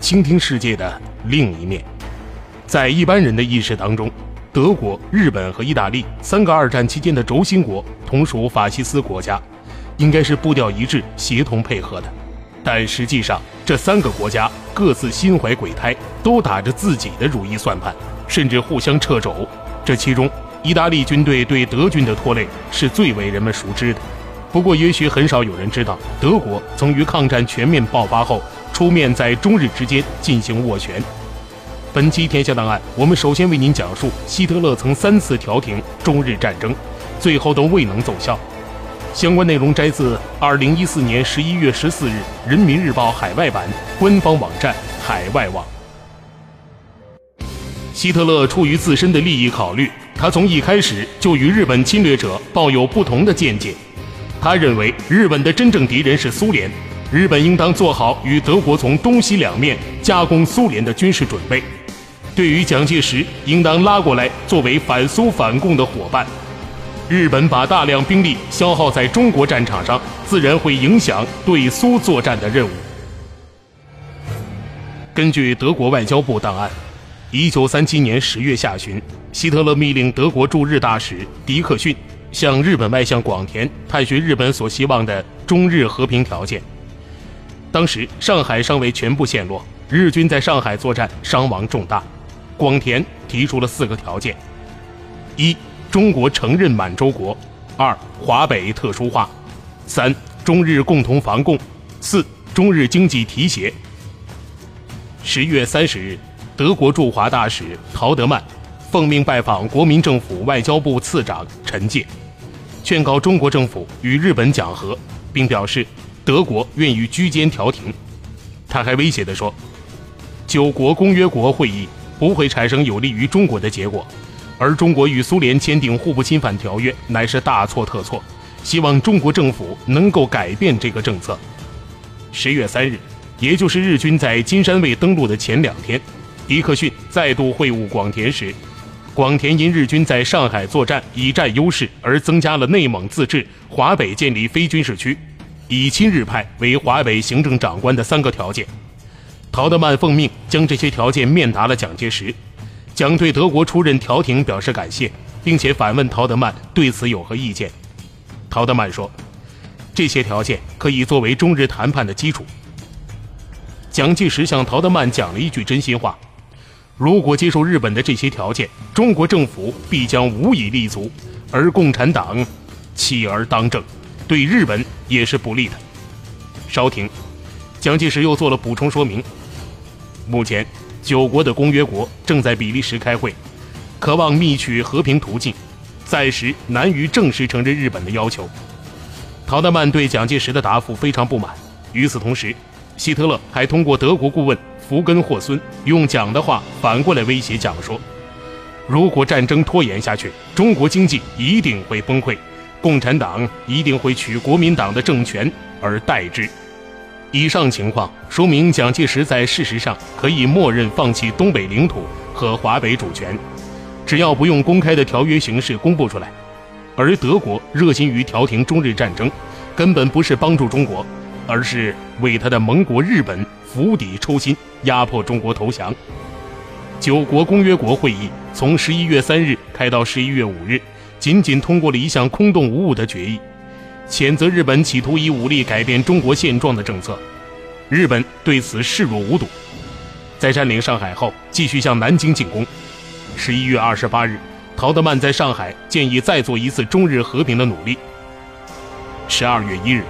倾听世界的另一面。在一般人的意识当中，德国、日本和意大利三个二战期间的轴心国同属法西斯国家，应该是步调一致、协同配合的。但实际上，这三个国家各自心怀鬼胎，都打着自己的如意算盘，甚至互相掣肘。这其中，意大利军队对德军的拖累是最为人们熟知的。不过，也许很少有人知道，德国曾于抗战全面爆发后出面在中日之间进行斡旋。本期《天下档案》，我们首先为您讲述希特勒曾三次调停中日战争，最后都未能奏效。相关内容摘自二零一四年十一月十四日《人民日报》海外版官方网站海外网。希特勒出于自身的利益考虑，他从一开始就与日本侵略者抱有不同的见解。他认为，日本的真正敌人是苏联，日本应当做好与德国从东西两面加攻苏联的军事准备。对于蒋介石，应当拉过来作为反苏反共的伙伴。日本把大量兵力消耗在中国战场上，自然会影响对苏作战的任务。根据德国外交部档案，一九三七年十月下旬，希特勒命令德国驻日大使迪克逊向日本外相广田探寻日本所希望的中日和平条件。当时上海尚未全部陷落，日军在上海作战伤亡重大，广田提出了四个条件：一。中国承认满洲国，二华北特殊化，三中日共同防共，四中日经济提携。十月三十日，德国驻华大使陶德曼奉命拜访国民政府外交部次长陈介，劝告中国政府与日本讲和，并表示德国愿意居间调停。他还威胁地说：“九国公约国会议不会产生有利于中国的结果。”而中国与苏联签订互不侵犯条约乃是大错特错，希望中国政府能够改变这个政策。十月三日，也就是日军在金山卫登陆的前两天，迪克逊再度会晤广田时，广田因日军在上海作战已占优势，而增加了内蒙自治、华北建立非军事区、以亲日派为华北行政长官的三个条件。陶德曼奉命将这些条件面达了蒋介石。蒋对德国出任调停表示感谢，并且反问陶德曼对此有何意见。陶德曼说：“这些条件可以作为中日谈判的基础。”蒋介石向陶德曼讲了一句真心话：“如果接受日本的这些条件，中国政府必将无以立足，而共产党弃而当政，对日本也是不利的。”稍停，蒋介石又做了补充说明：目前。九国的公约国正在比利时开会，渴望觅取和平途径，暂时难于正式承认日本的要求。陶德曼对蒋介石的答复非常不满。与此同时，希特勒还通过德国顾问福根霍孙用蒋的话反过来威胁蒋说：“如果战争拖延下去，中国经济一定会崩溃，共产党一定会取国民党的政权而代之。”以上情况说明，蒋介石在事实上可以默认放弃东北领土和华北主权，只要不用公开的条约形式公布出来。而德国热心于调停中日战争，根本不是帮助中国，而是为他的盟国日本釜底抽薪，压迫中国投降。九国公约国会议从十一月三日开到十一月五日，仅仅通过了一项空洞无物的决议。谴责日本企图以武力改变中国现状的政策，日本对此视若无睹。在占领上海后，继续向南京进攻。十一月二十八日，陶德曼在上海建议再做一次中日和平的努力。十二月一日，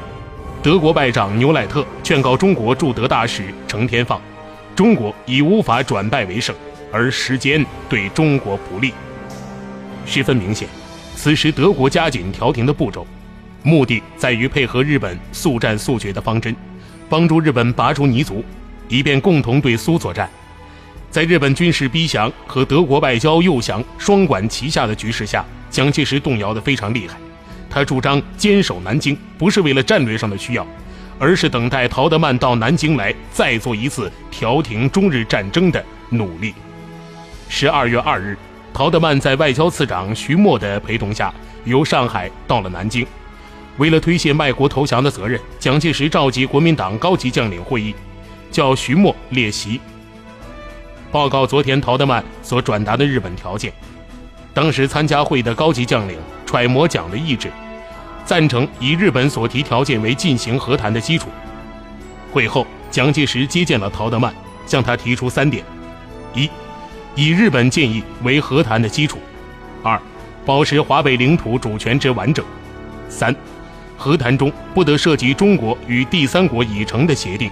德国外长牛赖特劝告中国驻德大使程天放，中国已无法转败为胜，而时间对中国不利。十分明显，此时德国加紧调停的步骤。目的在于配合日本速战速决的方针，帮助日本拔出泥足，以便共同对苏作战。在日本军事逼降和德国外交诱降双管齐下的局势下，蒋介石动摇得非常厉害。他主张坚守南京，不是为了战略上的需要，而是等待陶德曼到南京来，再做一次调停中日战争的努力。十二月二日，陶德曼在外交次长徐默的陪同下，由上海到了南京。为了推卸卖国投降的责任，蒋介石召集国民党高级将领会议，叫徐默列席。报告昨天陶德曼所转达的日本条件。当时参加会的高级将领揣摩蒋的意志，赞成以日本所提条件为进行和谈的基础。会后，蒋介石接见了陶德曼，向他提出三点：一、以日本建议为和谈的基础；二、保持华北领土主权之完整；三、和谈中不得涉及中国与第三国已成的协定。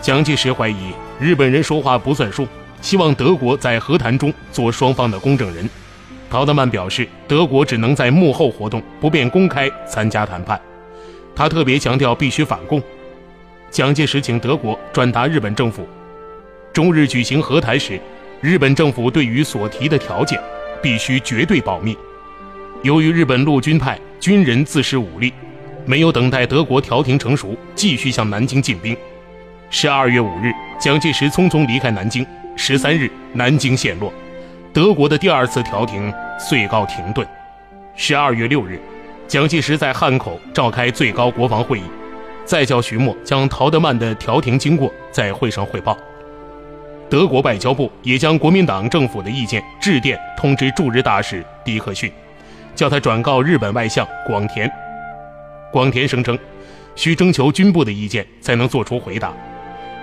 蒋介石怀疑日本人说话不算数。希望德国在和谈中做双方的公证人。陶德曼表示，德国只能在幕后活动，不便公开参加谈判。他特别强调必须反共。蒋介石请德国转达日本政府，中日举行和谈时，日本政府对于所提的条件必须绝对保密。由于日本陆军派军人自恃武力，没有等待德国调停成熟，继续向南京进兵。十二月五日，蒋介石匆匆离开南京。十三日，南京陷落，德国的第二次调停遂告停顿。十二月六日，蒋介石在汉口召开最高国防会议，再叫徐默将陶德曼的调停经过在会上汇报。德国外交部也将国民党政府的意见致电通知驻日大使迪克逊，叫他转告日本外相广田。广田声称，需征求军部的意见才能做出回答。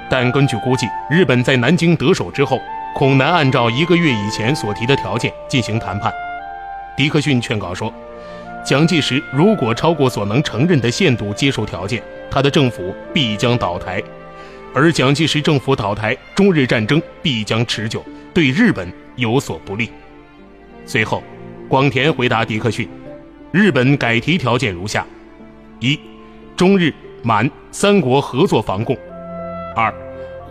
但根据估计，日本在南京得手之后，恐难按照一个月以前所提的条件进行谈判。迪克逊劝告说，蒋介石如果超过所能承认的限度接受条件，他的政府必将倒台；而蒋介石政府倒台，中日战争必将持久，对日本有所不利。随后，广田回答迪克逊，日本改提条件如下：一、中日满三国合作防共。二，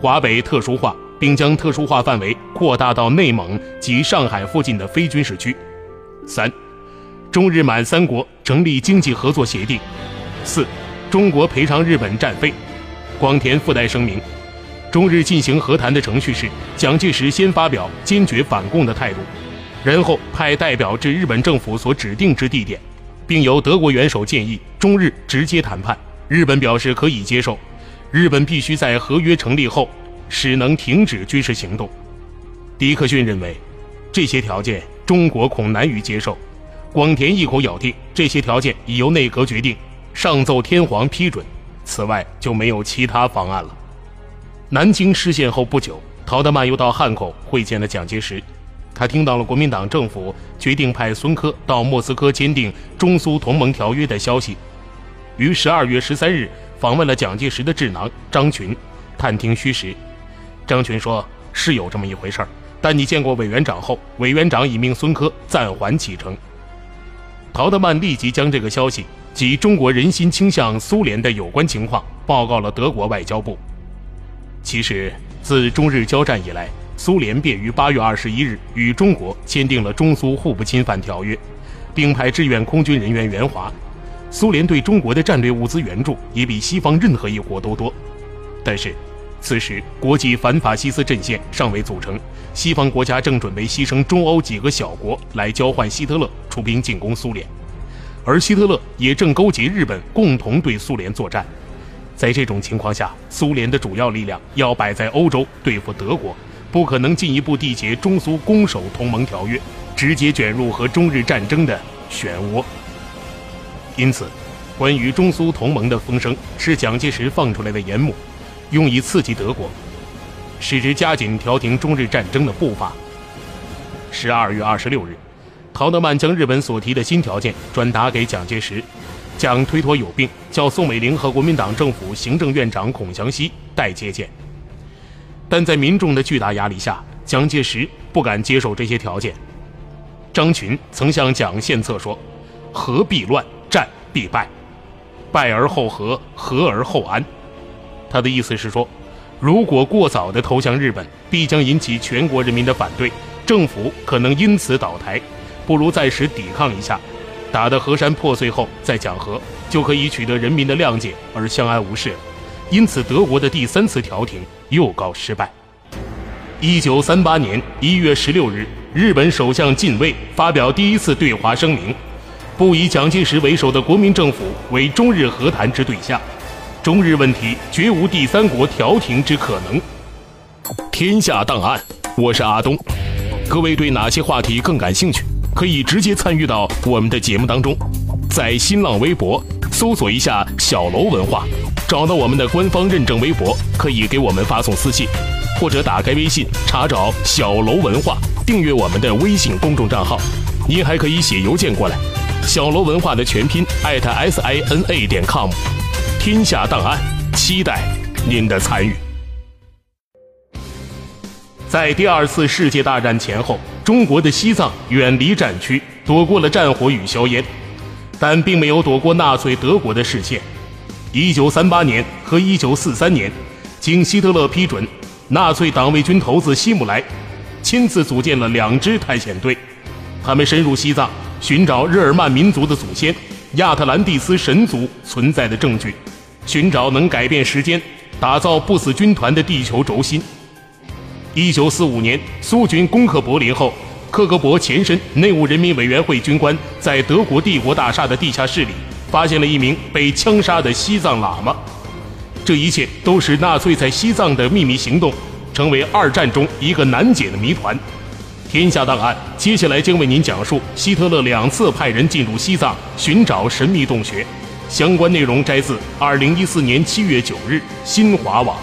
华北特殊化，并将特殊化范围扩大到内蒙及上海附近的非军事区。三，中日满三国成立经济合作协定。四，中国赔偿日本战费。广田附带声明，中日进行和谈的程序是：蒋介石先发表坚决反共的态度，然后派代表至日本政府所指定之地点，并由德国元首建议中日直接谈判。日本表示可以接受。日本必须在合约成立后，使能停止军事行动。迪克逊认为，这些条件中国恐难于接受。广田一口咬定，这些条件已由内阁决定，上奏天皇批准，此外就没有其他方案了。南京失陷后不久，陶德曼又到汉口会见了蒋介石。他听到了国民党政府决定派孙科到莫斯科签订中苏同盟条约的消息，于十二月十三日。访问了蒋介石的智囊张群，探听虚实。张群说：“是有这么一回事，但你见过委员长后，委员长已命孙科暂缓启程。”陶德曼立即将这个消息及中国人心倾向苏联的有关情况报告了德国外交部。其实，自中日交战以来，苏联便于八月二十一日与中国签订了中苏互不侵犯条约，并派志愿空军人员援华。苏联对中国的战略物资援助也比西方任何一国都多，但是，此时国际反法西斯阵线尚未组成，西方国家正准备牺牲中欧几个小国来交换希特勒出兵进攻苏联，而希特勒也正勾结日本共同对苏联作战。在这种情况下，苏联的主要力量要摆在欧洲对付德国，不可能进一步缔结中苏攻守同盟条约，直接卷入和中日战争的漩涡。因此，关于中苏同盟的风声是蒋介石放出来的烟幕，用以刺激德国，使之加紧调停中日战争的步伐。十二月二十六日，陶德曼将日本所提的新条件转达给蒋介石，蒋推脱有病，叫宋美龄和国民党政府行政院长孔祥熙代接见。但在民众的巨大压力下，蒋介石不敢接受这些条件。张群曾向蒋献策说：“何必乱？”战必败，败而后和，和而后安。他的意思是说，如果过早的投降日本，必将引起全国人民的反对，政府可能因此倒台。不如暂时抵抗一下，打得河山破碎后再讲和，就可以取得人民的谅解而相安无事了。因此，德国的第三次调停又告失败。一九三八年一月十六日，日本首相近卫发表第一次对华声明，不以蒋介石为首的国民政府为中日和谈之对象，中日问题绝无第三国调停之可能。天下档案，我是阿东。各位对哪些话题更感兴趣？可以直接参与到我们的节目当中，在新浪微博搜索一下“小楼文化”，找到我们的官方认证微博，可以给我们发送私信，或者打开微信查找“小楼文化”，订阅我们的微信公众账号。您还可以写邮件过来，“小楼文化”的全拼艾特 s i n a 点 com。天下档案，期待您的参与。在第二次世界大战前后。中国的西藏远离战区，躲过了战火与硝烟，但并没有躲过纳粹德国的视线。一九三八年和一九四三年，经希特勒批准，纳粹党卫军头子希姆莱亲自组建了两支探险队，他们深入西藏，寻找日耳曼民族的祖先亚特兰蒂斯神族存在的证据，寻找能改变时间、打造不死军团的地球轴心。一九四五年，苏军攻克柏林后，克格勃前身内务人民委员会军官在德国帝国大厦的地下室里发现了一名被枪杀的西藏喇嘛。这一切都使纳粹在西藏的秘密行动成为二战中一个难解的谜团。天下档案接下来将为您讲述希特勒两次派人进入西藏寻找神秘洞穴。相关内容摘自二零一四年七月九日新华网。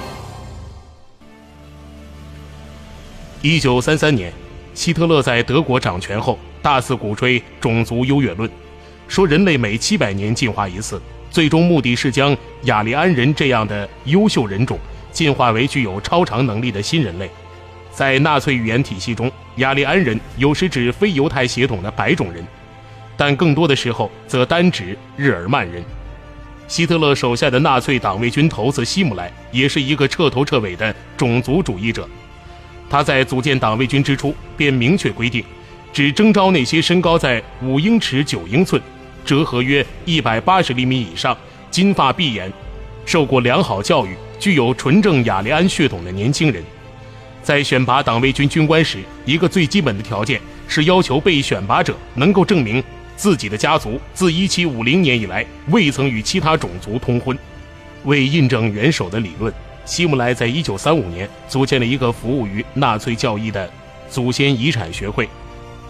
一九三三年，希特勒在德国掌权后，大肆鼓吹种族优越论，说人类每七百年进化一次，最终目的是将雅利安人这样的优秀人种进化为具有超常能力的新人类。在纳粹语言体系中，雅利安人有时指非犹太血统的白种人，但更多的时候则单指日耳曼人。希特勒手下的纳粹党卫军头子希姆莱也是一个彻头彻尾的种族主义者。他在组建党卫军之初便明确规定，只征召那些身高在五英尺九英寸、折合约一百八十厘米以上、金发碧眼、受过良好教育、具有纯正雅利安血统的年轻人。在选拔党卫军军官时，一个最基本的条件是要求被选拔者能够证明自己的家族自1750年以来未曾与其他种族通婚。为印证元首的理论。希姆莱在一九三五年组建了一个服务于纳粹教义的祖先遗产学会，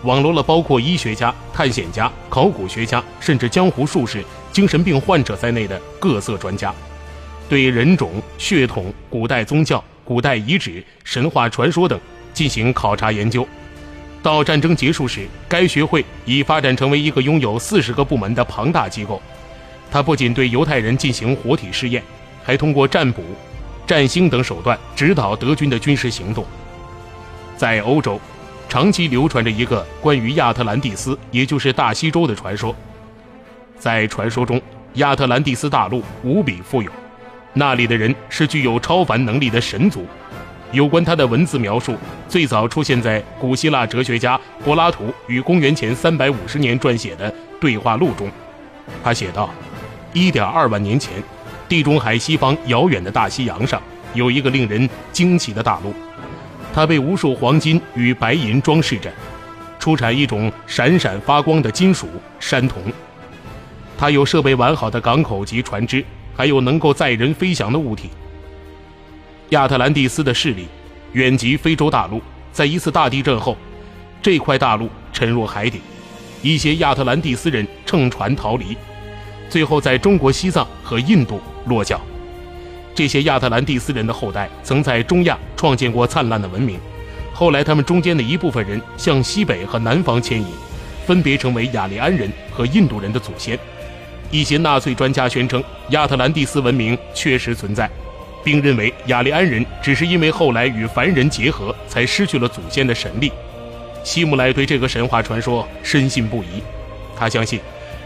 网罗了包括医学家、探险家、考古学家，甚至江湖术士、精神病患者在内的各色专家，对人种、血统、古代宗教、古代遗址、神话传说等进行考察研究。到战争结束时，该学会已发展成为一个拥有四十个部门的庞大机构。它不仅对犹太人进行活体试验，还通过占卜。占星等手段指导德军的军事行动。在欧洲，长期流传着一个关于亚特兰蒂斯，也就是大西洲的传说。在传说中，亚特兰蒂斯大陆无比富有，那里的人是具有超凡能力的神族。有关他的文字描述，最早出现在古希腊哲学家柏拉图于公元前350年撰写的对话录中。他写道：“1.2 万年前。”地中海西方遥远的大西洋上，有一个令人惊奇的大陆，它被无数黄金与白银装饰着，出产一种闪闪发光的金属——山铜。它有设备完好的港口及船只，还有能够载人飞翔的物体。亚特兰蒂斯的势力远及非洲大陆，在一次大地震后，这块大陆沉入海底，一些亚特兰蒂斯人乘船逃离。最后，在中国西藏和印度落脚。这些亚特兰蒂斯人的后代曾在中亚创建过灿烂的文明。后来，他们中间的一部分人向西北和南方迁移，分别成为雅利安人和印度人的祖先。一些纳粹专家宣称，亚特兰蒂斯文明确实存在，并认为雅利安人只是因为后来与凡人结合，才失去了祖先的神力。希姆莱对这个神话传说深信不疑，他相信。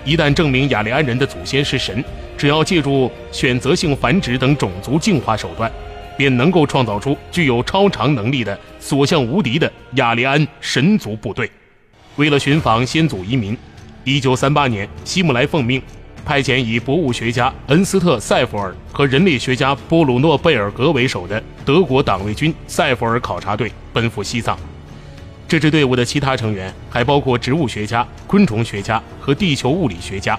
一旦证明雅利安人的祖先是神，只要借助选择性繁殖等种族进化手段，便能够创造出具有超常能力的、所向无敌的雅利安神族部队。为了寻访先祖遗民，1938年，希姆莱奉命派遣以博物学家恩斯特·塞弗尔和人类学家波鲁诺·贝尔格为首的德国党卫军塞弗尔考察队奔赴西藏。这支队伍的其他成员还包括植物学家、昆虫学家和地球物理学家。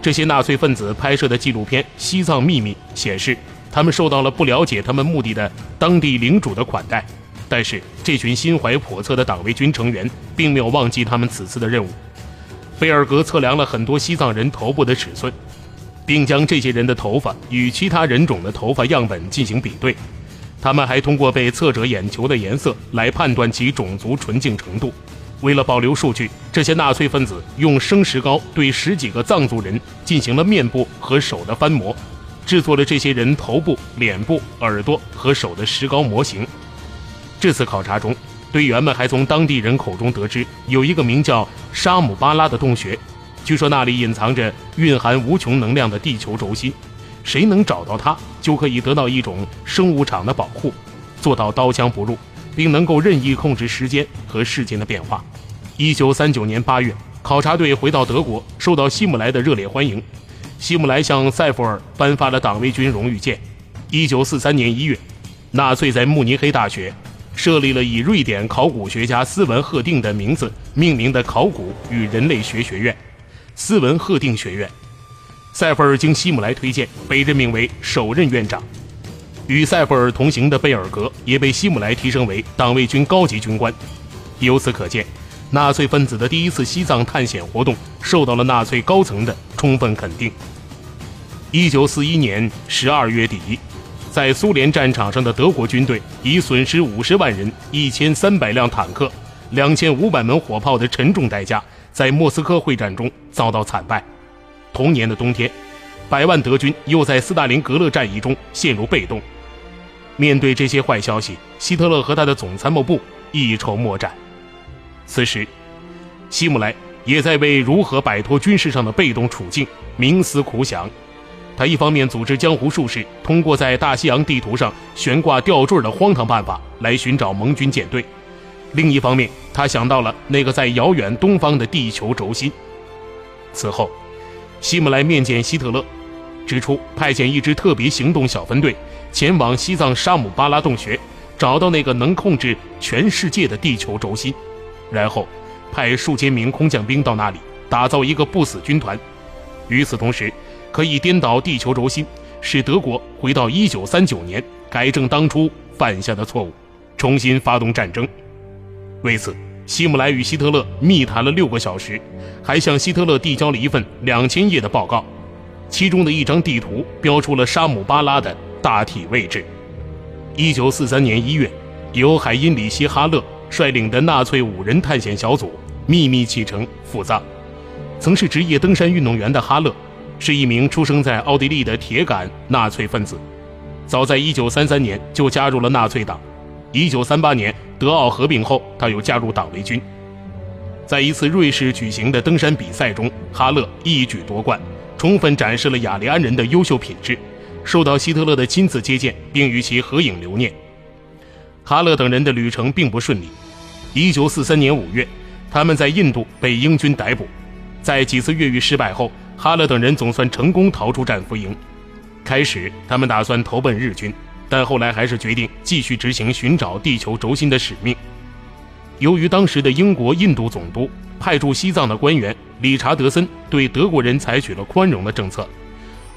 这些纳粹分子拍摄的纪录片《西藏秘密》显示，他们受到了不了解他们目的的当地领主的款待。但是，这群心怀叵测的党卫军成员并没有忘记他们此次的任务。贝尔格测量了很多西藏人头部的尺寸，并将这些人的头发与其他人种的头发样本进行比对。他们还通过被测者眼球的颜色来判断其种族纯净程度。为了保留数据，这些纳粹分子用生石膏对十几个藏族人进行了面部和手的翻模，制作了这些人头部、脸部、耳朵和手的石膏模型。这次考察中，队员们还从当地人口中得知，有一个名叫沙姆巴拉的洞穴，据说那里隐藏着蕴含无穷能量的地球轴心。谁能找到它，就可以得到一种生物场的保护，做到刀枪不入，并能够任意控制时间和事件的变化。一九三九年八月，考察队回到德国，受到希姆莱的热烈欢迎。希姆莱向塞弗尔颁发了党卫军荣誉剑。一九四三年一月，纳粹在慕尼黑大学设立了以瑞典考古学家斯文赫定的名字命名的考古与人类学学院——斯文赫定学院。塞弗尔经希姆莱推荐，被任命为首任院长。与塞弗尔同行的贝尔格也被希姆莱提升为党卫军高级军官。由此可见，纳粹分子的第一次西藏探险活动受到了纳粹高层的充分肯定。一九四一年十二月底，在苏联战场上的德国军队以损失五十万人、一千三百辆坦克、两千五百门火炮的沉重代价，在莫斯科会战中遭到惨败。同年的冬天，百万德军又在斯大林格勒战役中陷入被动。面对这些坏消息，希特勒和他的总参谋部一筹莫展。此时，希姆莱也在为如何摆脱军事上的被动处境冥思苦想。他一方面组织江湖术士通过在大西洋地图上悬挂吊坠的荒唐办法来寻找盟军舰队，另一方面，他想到了那个在遥远东方的地球轴心。此后。希姆莱面见希特勒，指出派遣一支特别行动小分队前往西藏沙姆巴拉洞穴，找到那个能控制全世界的地球轴心，然后派数千名空降兵到那里打造一个不死军团。与此同时，可以颠倒地球轴心，使德国回到1939年，改正当初犯下的错误，重新发动战争。为此。希姆莱与希特勒密谈了六个小时，还向希特勒递交了一份两千页的报告，其中的一张地图标出了沙姆巴拉的大体位置。一九四三年一月，由海因里希·哈勒率领的纳粹五人探险小组秘密启程赴藏。曾是职业登山运动员的哈勒，是一名出生在奥地利的铁杆纳粹分子，早在一九三三年就加入了纳粹党。一九三八年。德奥合并后，他又加入党卫军。在一次瑞士举行的登山比赛中，哈勒一举夺冠，充分展示了雅利安人的优秀品质，受到希特勒的亲自接见，并与其合影留念。哈勒等人的旅程并不顺利。1943年5月，他们在印度被英军逮捕。在几次越狱失败后，哈勒等人总算成功逃出战俘营。开始，他们打算投奔日军。但后来还是决定继续执行寻找地球轴心的使命。由于当时的英国印度总督派驻西藏的官员理查德森对德国人采取了宽容的政策，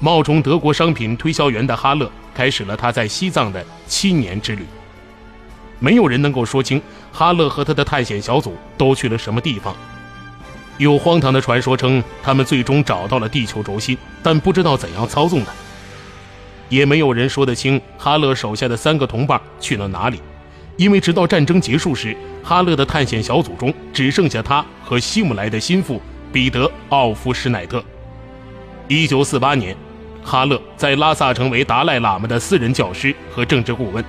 冒充德国商品推销员的哈勒开始了他在西藏的七年之旅。没有人能够说清哈勒和他的探险小组都去了什么地方。有荒唐的传说称，他们最终找到了地球轴心，但不知道怎样操纵它。也没有人说得清哈勒手下的三个同伴去了哪里，因为直到战争结束时，哈勒的探险小组中只剩下他和希姆莱的心腹彼得·奥夫施奈特。一九四八年，哈勒在拉萨成为达赖喇嘛的私人教师和政治顾问。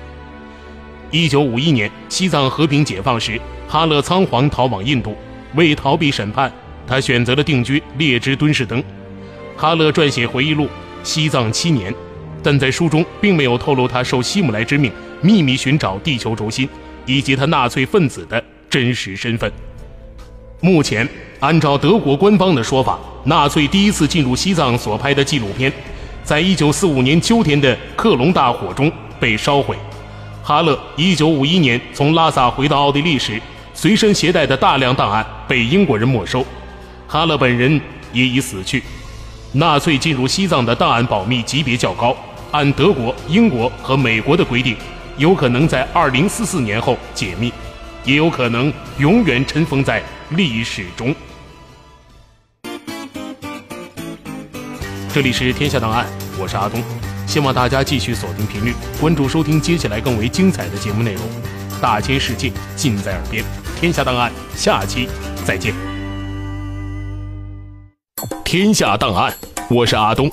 一九五一年，西藏和平解放时，哈勒仓皇逃往印度，为逃避审判，他选择了定居列支敦士登。哈勒撰写回忆录《西藏七年》。但在书中并没有透露他受希姆莱之命秘密寻找地球轴心以及他纳粹分子的真实身份。目前，按照德国官方的说法，纳粹第一次进入西藏所拍的纪录片，在一九四五年秋天的克隆大火中被烧毁。哈勒一九五一年从拉萨回到奥地利时，随身携带的大量档案被英国人没收，哈勒本人也已死去。纳粹进入西藏的档案保密级别较高。按德国、英国和美国的规定，有可能在二零四四年后解密，也有可能永远尘封在历史中。这里是天下档案，我是阿东，希望大家继续锁定频率，关注收听接下来更为精彩的节目内容。大千世界尽在耳边，天下档案，下期再见。天下档案，我是阿东。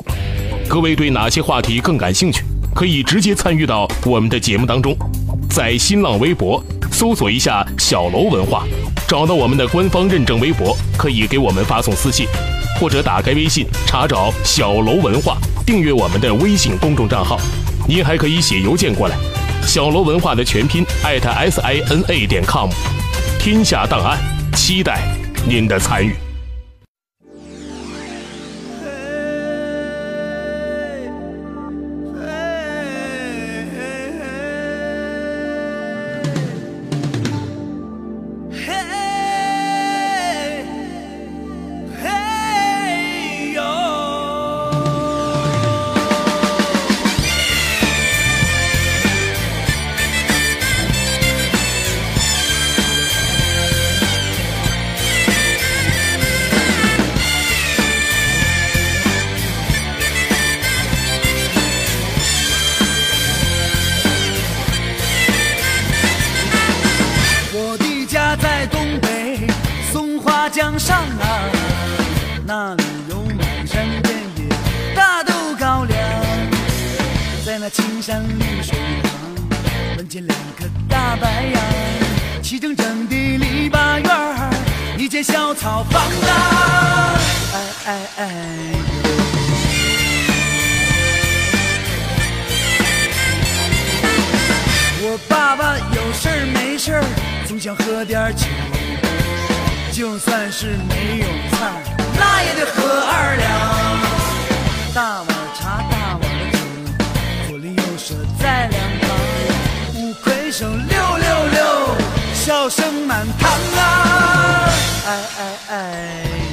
各位对哪些话题更感兴趣？可以直接参与到我们的节目当中，在新浪微博搜索一下“小楼文化”，找到我们的官方认证微博，可以给我们发送私信，或者打开微信查找“小楼文化”，订阅我们的微信公众账号。您还可以写邮件过来，“小楼文化”的全拼艾特 s i n a 点 com。天下档案，期待您的参与。齐整整的篱笆院儿，一间小草房啊，哎哎哎！我爸爸有事儿没事儿，总想喝点酒。就算是没有菜，那也得喝二两。大碗茶，大碗的酒，左邻右舍在两旁。五魁首六六六，笑声满堂啊！哎哎哎！